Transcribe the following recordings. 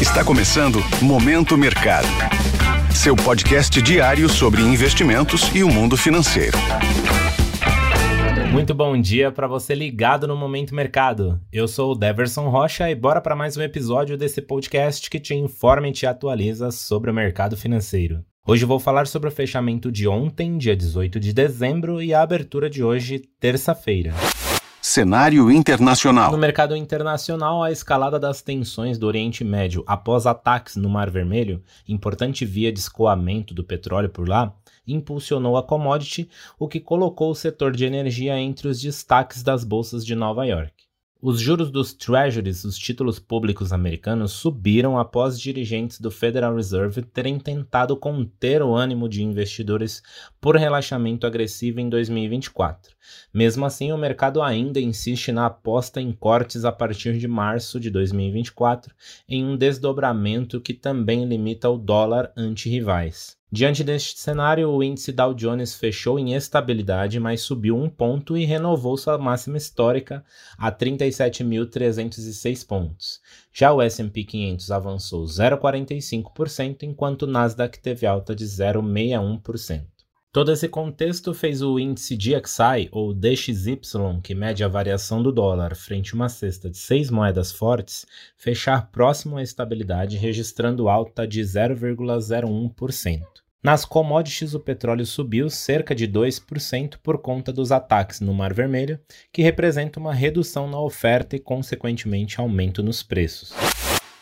Está começando Momento Mercado. Seu podcast diário sobre investimentos e o mundo financeiro. Muito bom dia para você ligado no Momento Mercado. Eu sou o Deverson Rocha e bora para mais um episódio desse podcast que te informa e te atualiza sobre o mercado financeiro. Hoje vou falar sobre o fechamento de ontem, dia 18 de dezembro, e a abertura de hoje, terça-feira. Cenário internacional. No mercado internacional, a escalada das tensões do Oriente Médio após ataques no Mar Vermelho, importante via de escoamento do petróleo por lá, impulsionou a commodity, o que colocou o setor de energia entre os destaques das bolsas de Nova York. Os juros dos treasuries, os títulos públicos americanos, subiram após dirigentes do Federal Reserve terem tentado conter o ânimo de investidores por relaxamento agressivo em 2024. Mesmo assim, o mercado ainda insiste na aposta em cortes a partir de março de 2024, em um desdobramento que também limita o dólar ante rivais. Diante deste cenário, o índice Dow Jones fechou em estabilidade, mas subiu um ponto e renovou sua máxima histórica a 37.306 pontos. Já o S&P 500 avançou 0,45%, enquanto o Nasdaq teve alta de 0,61%. Todo esse contexto fez o índice DXY, ou DXY, que mede a variação do dólar frente a uma cesta de seis moedas fortes, fechar próximo à estabilidade, registrando alta de 0,01%. Nas commodities, o petróleo subiu cerca de 2% por conta dos ataques no Mar Vermelho, que representa uma redução na oferta e, consequentemente, aumento nos preços.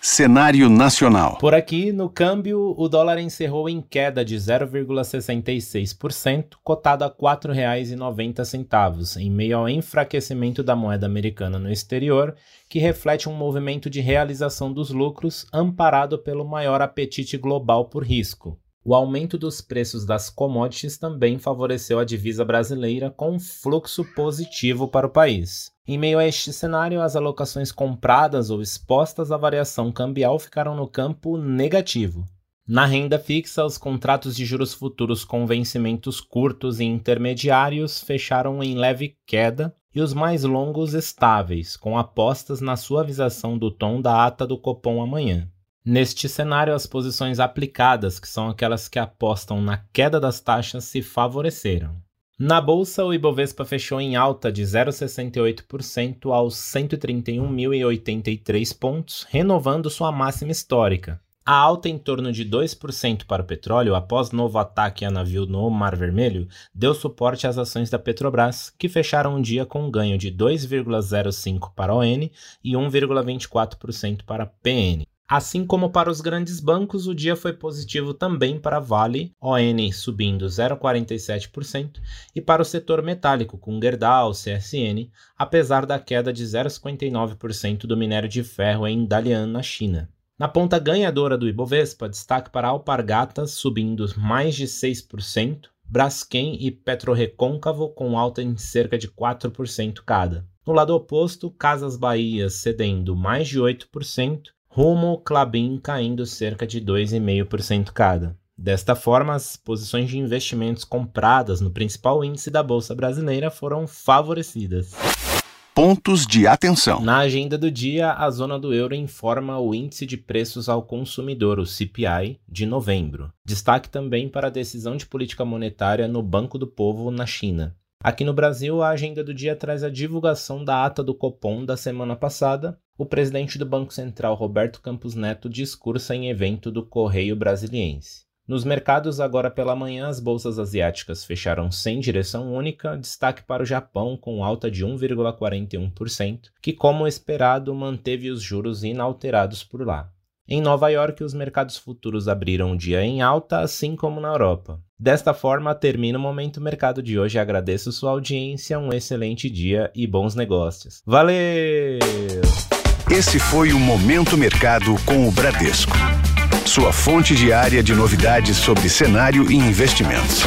Cenário nacional. Por aqui, no câmbio, o dólar encerrou em queda de 0,66%, cotado a R$ 4,90, em meio ao enfraquecimento da moeda americana no exterior, que reflete um movimento de realização dos lucros amparado pelo maior apetite global por risco. O aumento dos preços das commodities também favoreceu a divisa brasileira com um fluxo positivo para o país. Em meio a este cenário, as alocações compradas ou expostas à variação cambial ficaram no campo negativo. Na renda fixa, os contratos de juros futuros com vencimentos curtos e intermediários fecharam em leve queda e os mais longos estáveis, com apostas na suavização do tom da ata do Copom amanhã. Neste cenário, as posições aplicadas, que são aquelas que apostam na queda das taxas, se favoreceram. Na bolsa, o Ibovespa fechou em alta de 0,68% aos 131.083 pontos, renovando sua máxima histórica. A alta em torno de 2% para o petróleo após novo ataque a navio no Mar Vermelho deu suporte às ações da Petrobras, que fecharam o dia com um ganho de 2,05% para ON e 1,24% para PN. Assim como para os grandes bancos, o dia foi positivo também para a Vale, ON subindo 0,47%, e para o setor metálico, com Gerdau, CSN, apesar da queda de 0,59% do minério de ferro em Dalian, na China. Na ponta ganhadora do Ibovespa, destaque para Alpargatas, subindo mais de 6%, Braskem e Petrorecôncavo com alta em cerca de 4% cada. No lado oposto, Casas Bahia cedendo mais de 8%, Rumo Clabin caindo cerca de 2,5% cada. Desta forma, as posições de investimentos compradas no principal índice da Bolsa Brasileira foram favorecidas. Pontos de atenção. Na agenda do dia, a zona do euro informa o Índice de Preços ao Consumidor, o CPI, de novembro. Destaque também para a decisão de política monetária no Banco do Povo na China. Aqui no Brasil, a agenda do dia traz a divulgação da ata do Copom da semana passada. O presidente do Banco Central, Roberto Campos Neto, discursa em evento do Correio Brasiliense. Nos mercados, agora pela manhã, as bolsas asiáticas fecharam sem direção única, destaque para o Japão, com alta de 1,41%, que, como esperado, manteve os juros inalterados por lá. Em Nova York, os mercados futuros abriram o dia em alta, assim como na Europa. Desta forma, termina o Momento Mercado de hoje. Agradeço sua audiência, um excelente dia e bons negócios. Valeu! Esse foi o Momento Mercado com o Bradesco. Sua fonte diária de novidades sobre cenário e investimentos.